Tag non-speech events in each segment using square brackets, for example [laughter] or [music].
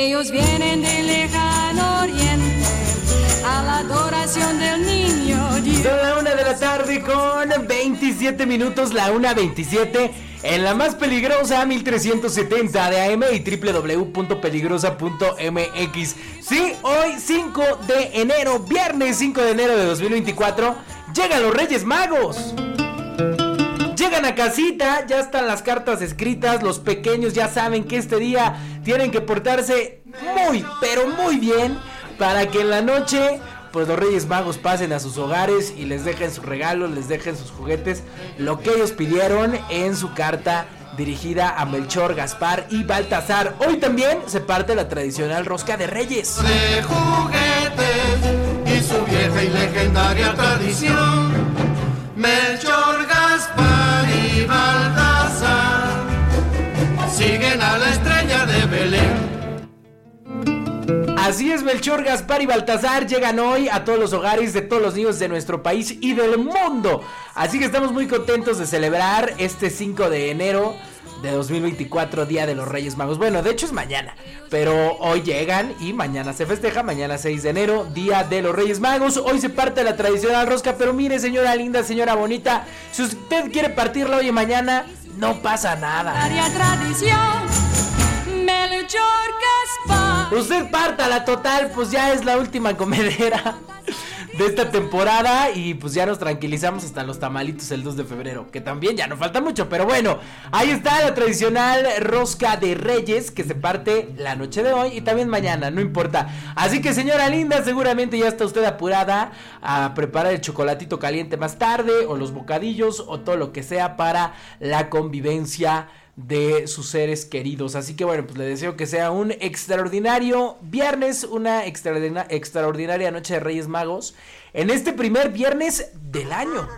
Ellos vienen del lejano oriente a la adoración del niño Dios. Son la una de la tarde con 27 minutos, la una 27 en la más peligrosa 1370 de AM y www.peligrosa.mx. Sí, hoy 5 de enero, viernes 5 de enero de 2024, llegan los Reyes Magos. Llegan a casita, ya están las cartas escritas, los pequeños ya saben que este día tienen que portarse muy, pero muy bien para que en la noche pues los Reyes Magos pasen a sus hogares y les dejen sus regalos, les dejen sus juguetes, lo que ellos pidieron en su carta dirigida a Melchor, Gaspar y Baltasar. Hoy también se parte la tradicional rosca de Reyes. de juguetes y su vieja y legendaria tradición. Melchor, Así es, Melchor, Gaspar y Baltasar llegan hoy a todos los hogares de todos los niños de nuestro país y del mundo. Así que estamos muy contentos de celebrar este 5 de enero de 2024, Día de los Reyes Magos. Bueno, de hecho es mañana, pero hoy llegan y mañana se festeja, mañana 6 de enero, Día de los Reyes Magos. Hoy se parte la tradicional rosca, pero mire, señora linda, señora bonita, si usted quiere partirla hoy y mañana, no pasa nada. Tradición. Gaspar. Usted parta la total, pues ya es la última comedera de esta temporada y pues ya nos tranquilizamos hasta los tamalitos el 2 de febrero, que también ya no falta mucho, pero bueno, ahí está la tradicional rosca de reyes que se parte la noche de hoy y también mañana, no importa. Así que señora linda, seguramente ya está usted apurada a preparar el chocolatito caliente más tarde o los bocadillos o todo lo que sea para la convivencia de sus seres queridos. Así que bueno, pues le deseo que sea un extraordinario viernes, una extraordina- extraordinaria noche de Reyes Magos, en este primer viernes del año.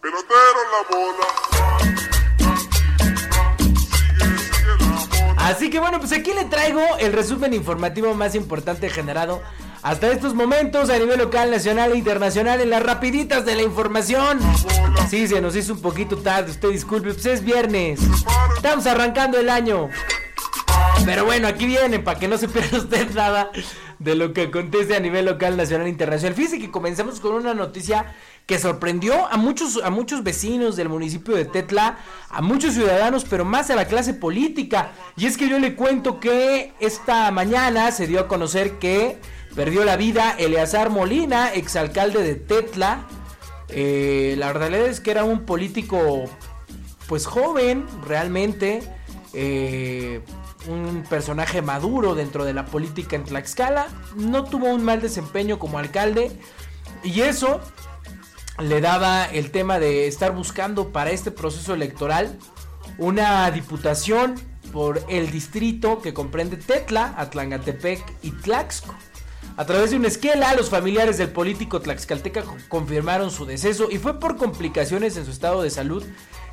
Pelotero la bola. Así que bueno, pues aquí le traigo el resumen informativo más importante generado hasta estos momentos a nivel local, nacional e internacional en las rapiditas de la información. Sí, se nos hizo un poquito tarde, usted disculpe, pues es viernes. Estamos arrancando el año. Pero bueno, aquí vienen para que no se pierda [laughs] usted nada de lo que acontece a nivel local, nacional e internacional. Fíjese que comenzamos con una noticia que sorprendió a muchos, a muchos vecinos del municipio de Tetla, a muchos ciudadanos, pero más a la clase política. Y es que yo le cuento que esta mañana se dio a conocer que perdió la vida Eleazar Molina, exalcalde de Tetla. Eh, la realidad es que era un político pues joven realmente, eh, un personaje maduro dentro de la política en Tlaxcala, no tuvo un mal desempeño como alcalde y eso le daba el tema de estar buscando para este proceso electoral una diputación por el distrito que comprende Tetla, Atlangatepec y Tlaxco. A través de una esquela, los familiares del político tlaxcalteca co- confirmaron su deceso y fue por complicaciones en su estado de salud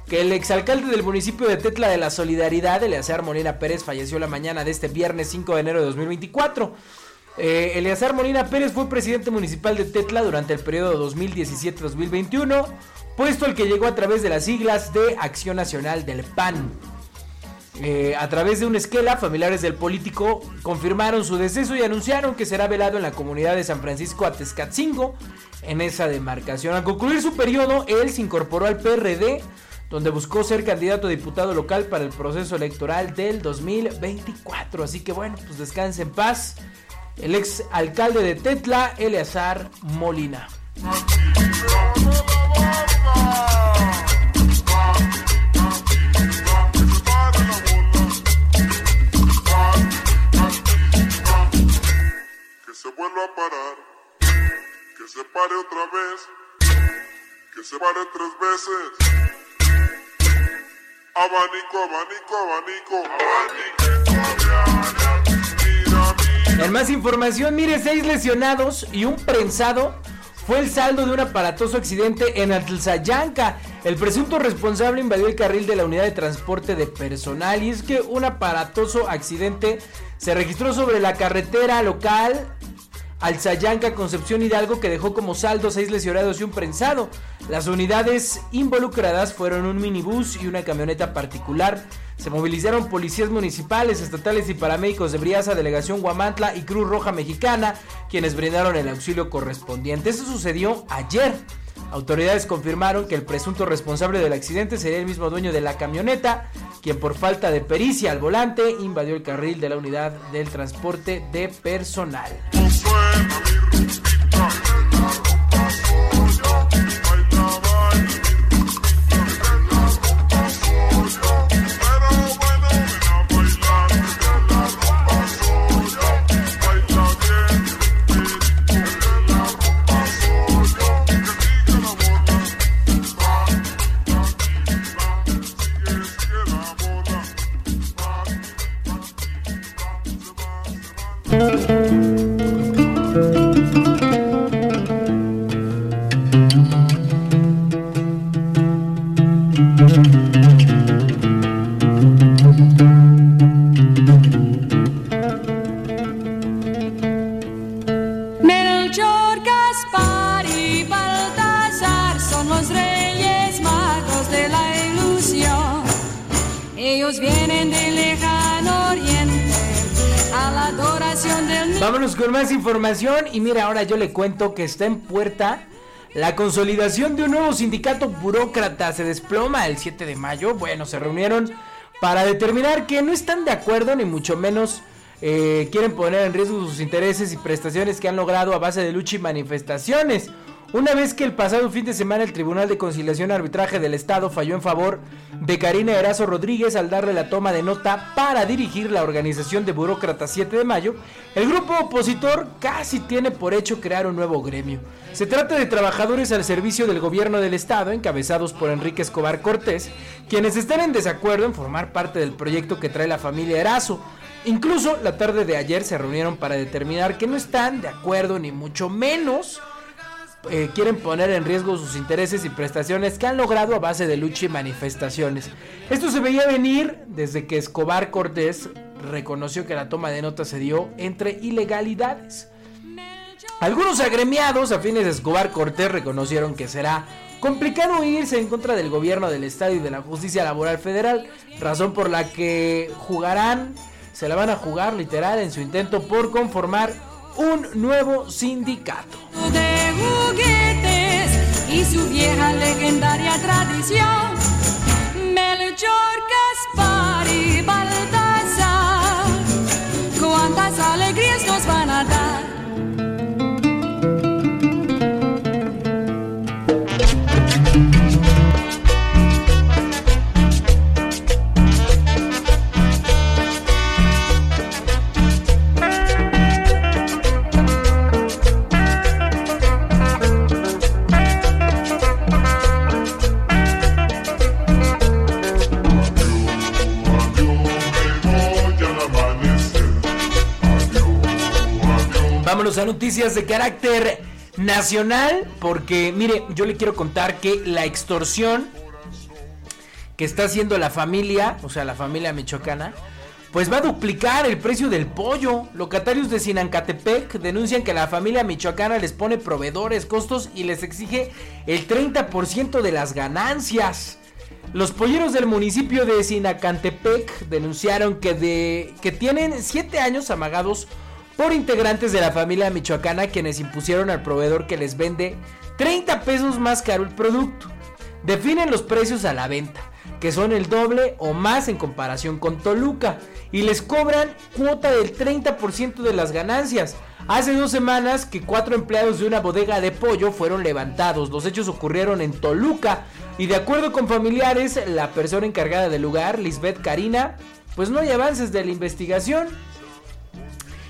que el exalcalde del municipio de Tetla de la Solidaridad, Eleazar Molina Pérez, falleció la mañana de este viernes 5 de enero de 2024. Eh, Eleazar Molina Pérez fue presidente municipal de Tetla durante el periodo 2017-2021, puesto al que llegó a través de las siglas de Acción Nacional del PAN. Eh, a través de una esquela, familiares del político confirmaron su deceso y anunciaron que será velado en la comunidad de San Francisco Atezcatzingo, en esa demarcación. Al concluir su periodo, él se incorporó al PRD, donde buscó ser candidato a diputado local para el proceso electoral del 2024. Así que bueno, pues descanse en paz. El ex alcalde de Tetla, Eleazar Molina. vuelva a parar. Que se pare otra vez. Que se pare tres veces. Abanico, abanico, abanico. En más información, mire, seis lesionados y un prensado fue el saldo de un aparatoso accidente en Atlzayanca. El presunto responsable invadió el carril de la unidad de transporte de personal y es que un aparatoso accidente se registró sobre la carretera local Alzayanca, Concepción Hidalgo, que dejó como saldo seis lesionados y un prensado. Las unidades involucradas fueron un minibús y una camioneta particular. Se movilizaron policías municipales, estatales y paramédicos de Briasa, Delegación Guamantla y Cruz Roja Mexicana, quienes brindaron el auxilio correspondiente. Esto sucedió ayer. Autoridades confirmaron que el presunto responsable del accidente sería el mismo dueño de la camioneta, quien por falta de pericia al volante invadió el carril de la unidad del transporte de personal. Información y mira, ahora yo le cuento que está en puerta la consolidación de un nuevo sindicato burócrata. Se desploma el 7 de mayo. Bueno, se reunieron para determinar que no están de acuerdo ni mucho menos eh, quieren poner en riesgo sus intereses y prestaciones que han logrado a base de lucha y manifestaciones. Una vez que el pasado fin de semana el Tribunal de Conciliación y Arbitraje del Estado falló en favor de Karina Erazo Rodríguez al darle la toma de nota para dirigir la organización de Burócratas 7 de mayo, el grupo opositor casi tiene por hecho crear un nuevo gremio. Se trata de trabajadores al servicio del gobierno del Estado, encabezados por Enrique Escobar Cortés, quienes están en desacuerdo en formar parte del proyecto que trae la familia Erazo. Incluso la tarde de ayer se reunieron para determinar que no están de acuerdo ni mucho menos eh, quieren poner en riesgo sus intereses y prestaciones que han logrado a base de lucha y manifestaciones. Esto se veía venir desde que Escobar Cortés reconoció que la toma de nota se dio entre ilegalidades. Algunos agremiados afines de Escobar Cortés reconocieron que será complicado irse en contra del gobierno del Estado y de la justicia laboral federal, razón por la que jugarán, se la van a jugar literal en su intento por conformar un nuevo sindicato. de juguetes y su vieja legendaria tradición. Melchor, Gaspar y Baltasar, noticias de carácter nacional, porque mire, yo le quiero contar que la extorsión que está haciendo la familia, o sea, la familia michoacana, pues va a duplicar el precio del pollo. Locatarios de Sinancatepec denuncian que la familia michoacana les pone proveedores, costos y les exige el 30% de las ganancias. Los polleros del municipio de Sinacantepec denunciaron que, de, que tienen 7 años amagados por integrantes de la familia michoacana quienes impusieron al proveedor que les vende 30 pesos más caro el producto. Definen los precios a la venta, que son el doble o más en comparación con Toluca, y les cobran cuota del 30% de las ganancias. Hace dos semanas que cuatro empleados de una bodega de pollo fueron levantados. Los hechos ocurrieron en Toluca y de acuerdo con familiares, la persona encargada del lugar, Lisbeth Karina, pues no hay avances de la investigación.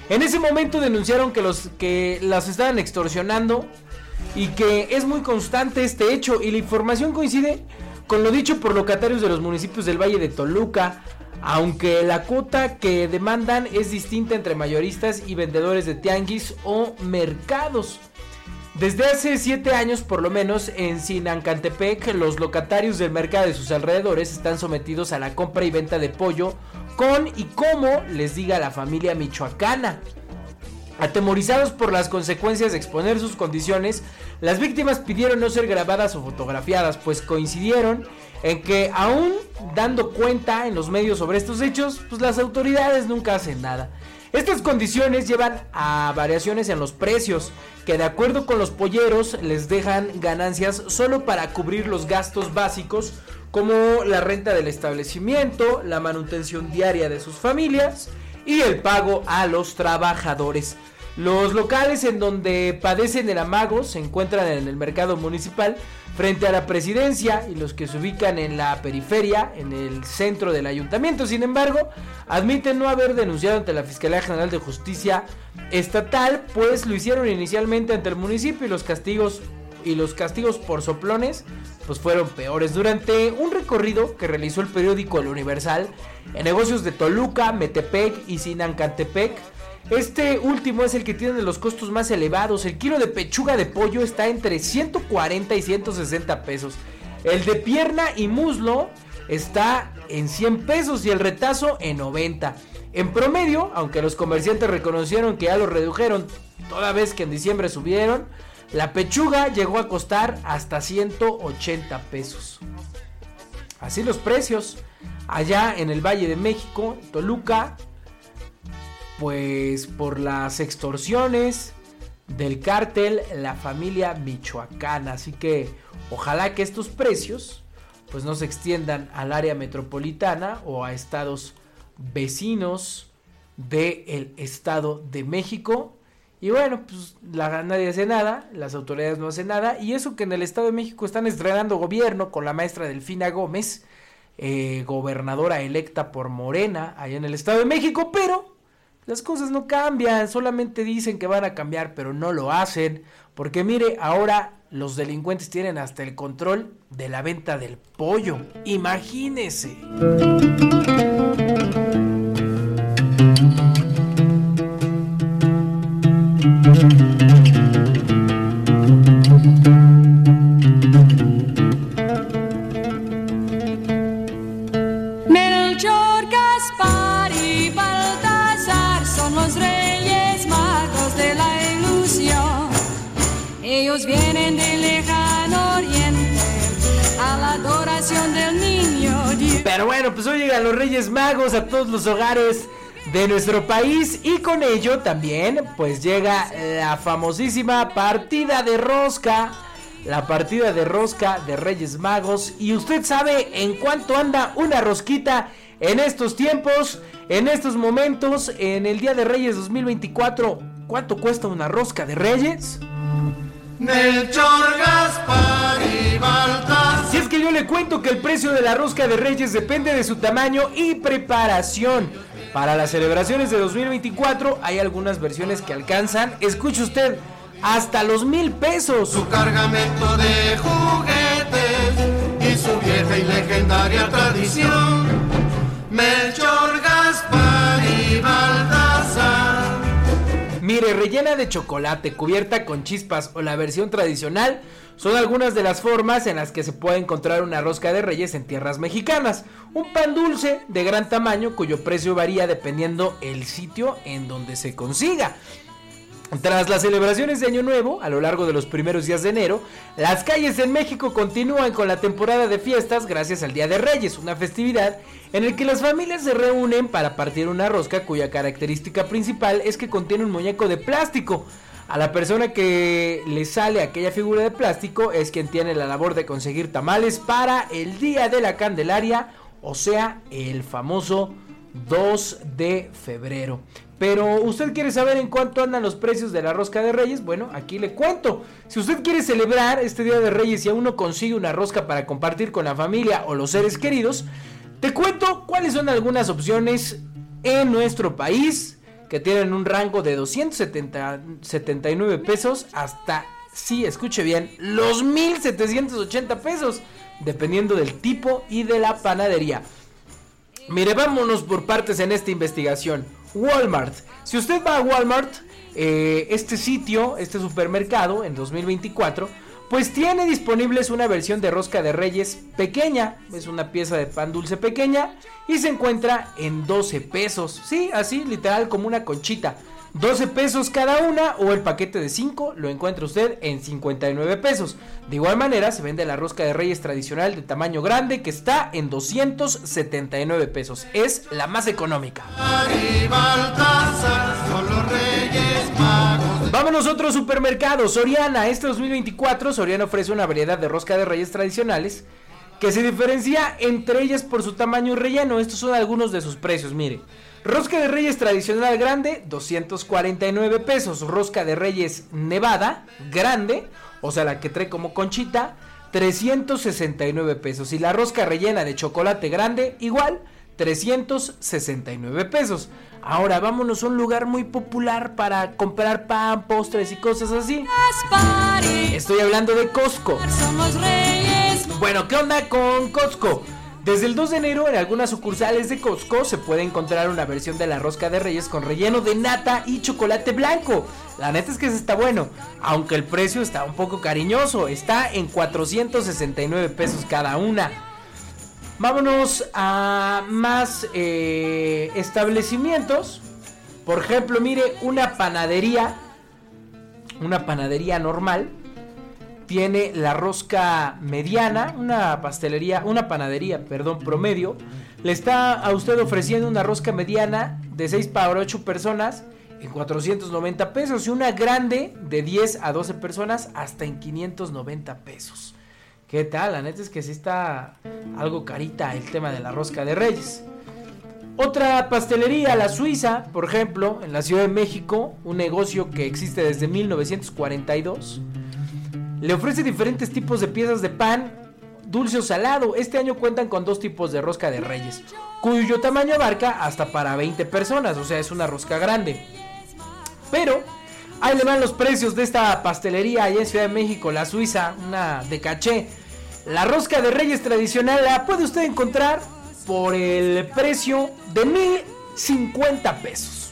En ese momento denunciaron que los que las estaban extorsionando y que es muy constante este hecho y la información coincide con lo dicho por locatarios de los municipios del Valle de Toluca, aunque la cuota que demandan es distinta entre mayoristas y vendedores de tianguis o mercados. Desde hace 7 años por lo menos en Sinancantepec los locatarios del mercado de sus alrededores están sometidos a la compra y venta de pollo con y como les diga la familia michoacana. Atemorizados por las consecuencias de exponer sus condiciones, las víctimas pidieron no ser grabadas o fotografiadas, pues coincidieron en que aún dando cuenta en los medios sobre estos hechos, pues las autoridades nunca hacen nada. Estas condiciones llevan a variaciones en los precios, que de acuerdo con los polleros les dejan ganancias solo para cubrir los gastos básicos como la renta del establecimiento, la manutención diaria de sus familias y el pago a los trabajadores. Los locales en donde padecen el amago se encuentran en el mercado municipal frente a la presidencia y los que se ubican en la periferia, en el centro del ayuntamiento. Sin embargo, admiten no haber denunciado ante la Fiscalía General de Justicia Estatal, pues lo hicieron inicialmente ante el municipio y los castigos y los castigos por soplones pues fueron peores. Durante un recorrido que realizó el periódico El Universal en negocios de Toluca, Metepec y Sinancantepec, este último es el que tiene los costos más elevados. El kilo de pechuga de pollo está entre 140 y 160 pesos. El de pierna y muslo está en 100 pesos y el retazo en 90. En promedio, aunque los comerciantes reconocieron que ya lo redujeron toda vez que en diciembre subieron, la pechuga llegó a costar hasta 180 pesos. Así los precios. Allá en el Valle de México, Toluca, pues por las extorsiones del cártel La Familia Michoacana. Así que ojalá que estos precios pues no se extiendan al área metropolitana o a estados vecinos del Estado de México. Y bueno, pues la, nadie hace nada, las autoridades no hacen nada. Y eso que en el Estado de México están estrenando gobierno con la maestra Delfina Gómez, eh, gobernadora electa por Morena, allá en el Estado de México, pero las cosas no cambian, solamente dicen que van a cambiar, pero no lo hacen. Porque mire, ahora los delincuentes tienen hasta el control de la venta del pollo. Imagínese. De nuestro país y con ello también pues llega la famosísima partida de rosca. La partida de rosca de Reyes Magos. Y usted sabe en cuánto anda una rosquita en estos tiempos, en estos momentos, en el Día de Reyes 2024. ¿Cuánto cuesta una rosca de Reyes? Melchor, Gaspar y Baltasar. Si es que yo le cuento que el precio de la rosca de Reyes depende de su tamaño y preparación. Para las celebraciones de 2024 hay algunas versiones que alcanzan, escuche usted, hasta los mil pesos. Su cargamento de juguetes y su vieja y legendaria tradición. Rellena de chocolate, cubierta con chispas o la versión tradicional son algunas de las formas en las que se puede encontrar una rosca de reyes en tierras mexicanas. Un pan dulce de gran tamaño cuyo precio varía dependiendo el sitio en donde se consiga. Tras las celebraciones de Año Nuevo, a lo largo de los primeros días de enero, las calles en México continúan con la temporada de fiestas gracias al Día de Reyes, una festividad en el que las familias se reúnen para partir una rosca cuya característica principal es que contiene un muñeco de plástico. A la persona que le sale aquella figura de plástico es quien tiene la labor de conseguir tamales para el Día de la Candelaria, o sea, el famoso 2 de febrero. Pero usted quiere saber en cuánto andan los precios de la rosca de reyes, bueno, aquí le cuento. Si usted quiere celebrar este Día de Reyes y aún no consigue una rosca para compartir con la familia o los seres queridos, te cuento cuáles son algunas opciones en nuestro país que tienen un rango de 279 pesos hasta, sí, escuche bien, los 1780 pesos, dependiendo del tipo y de la panadería. Mire, vámonos por partes en esta investigación. Walmart. Si usted va a Walmart, eh, este sitio, este supermercado en 2024, pues tiene disponibles una versión de rosca de reyes pequeña. Es una pieza de pan dulce pequeña y se encuentra en 12 pesos. Sí, así, literal, como una conchita. 12 pesos cada una o el paquete de 5 lo encuentra usted en 59 pesos. De igual manera se vende la rosca de reyes tradicional de tamaño grande que está en 279 pesos. Es la más económica. Vámonos a otro Soriana. Este 2024 Soriana ofrece una variedad de rosca de reyes tradicionales que se diferencia entre ellas por su tamaño y relleno. Estos son algunos de sus precios, mire. Rosca de Reyes tradicional grande, 249 pesos. Rosca de Reyes Nevada, grande, o sea, la que trae como conchita, 369 pesos. Y la rosca rellena de chocolate grande, igual, 369 pesos. Ahora vámonos a un lugar muy popular para comprar pan, postres y cosas así. Estoy hablando de Costco. Bueno, ¿qué onda con Costco? Desde el 2 de enero en algunas sucursales de Costco se puede encontrar una versión de la rosca de reyes con relleno de nata y chocolate blanco. La neta es que está bueno, aunque el precio está un poco cariñoso, está en 469 pesos cada una. Vámonos a más eh, establecimientos. Por ejemplo, mire, una panadería, una panadería normal, tiene la rosca mediana, una pastelería, una panadería, perdón, promedio. Le está a usted ofreciendo una rosca mediana de 6 para 8 personas en 490 pesos y una grande de 10 a 12 personas hasta en 590 pesos. ¿Qué tal? La neta es que sí está algo carita el tema de la rosca de reyes. Otra pastelería, la Suiza, por ejemplo, en la Ciudad de México, un negocio que existe desde 1942. Le ofrece diferentes tipos de piezas de pan, dulce o salado. Este año cuentan con dos tipos de rosca de reyes, cuyo tamaño abarca hasta para 20 personas, o sea, es una rosca grande. Pero ahí le van los precios de esta pastelería allá en Ciudad de México, la Suiza, una de caché. La rosca de reyes tradicional la puede usted encontrar por el precio de 1050 pesos.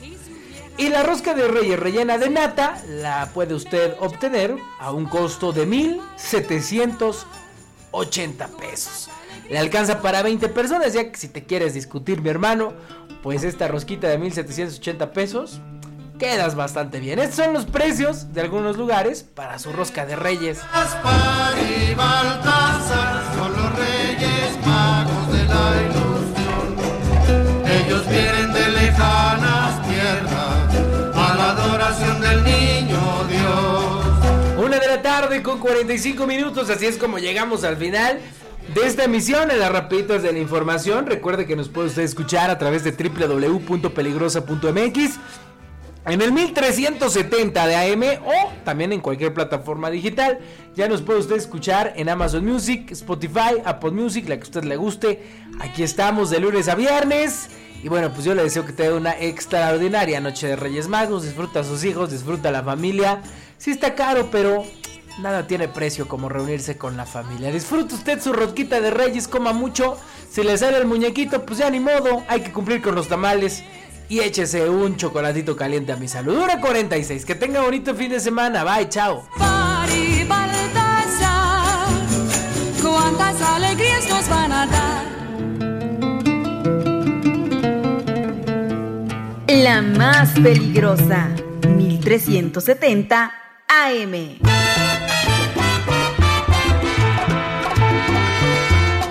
Y la rosca de reyes rellena de nata la puede usted obtener a un costo de 1780 pesos. Le alcanza para 20 personas, ya que si te quieres discutir, mi hermano, pues esta rosquita de 1780 pesos quedas bastante bien. Estos son los precios de algunos lugares para su rosca de reyes. Gaspar y Baltasar son los reyes magos de la ilusión. Ellos vienen de lejanas tierras a la adoración del niño Dios. Una de la tarde con 45 minutos, así es como llegamos al final de esta emisión en las rapiditas de la información. Recuerde que nos puede usted escuchar a través de www.peligrosa.mx. En el 1370 de AM o también en cualquier plataforma digital. Ya nos puede usted escuchar en Amazon Music, Spotify, Apple Music, la que usted le guste. Aquí estamos de lunes a viernes. Y bueno, pues yo le deseo que tenga una extraordinaria noche de Reyes Magos. Disfruta a sus hijos, disfruta a la familia. Sí está caro, pero nada tiene precio como reunirse con la familia. Disfruta usted su rosquita de Reyes, coma mucho. Si le sale el muñequito, pues ya ni modo. Hay que cumplir con los tamales. Y échese un chocolatito caliente a mi salud. Hora 46. Que tenga bonito fin de semana. Bye, chao. y Baltasar, cuántas alegrías nos van a dar. La más peligrosa, 1370 AM.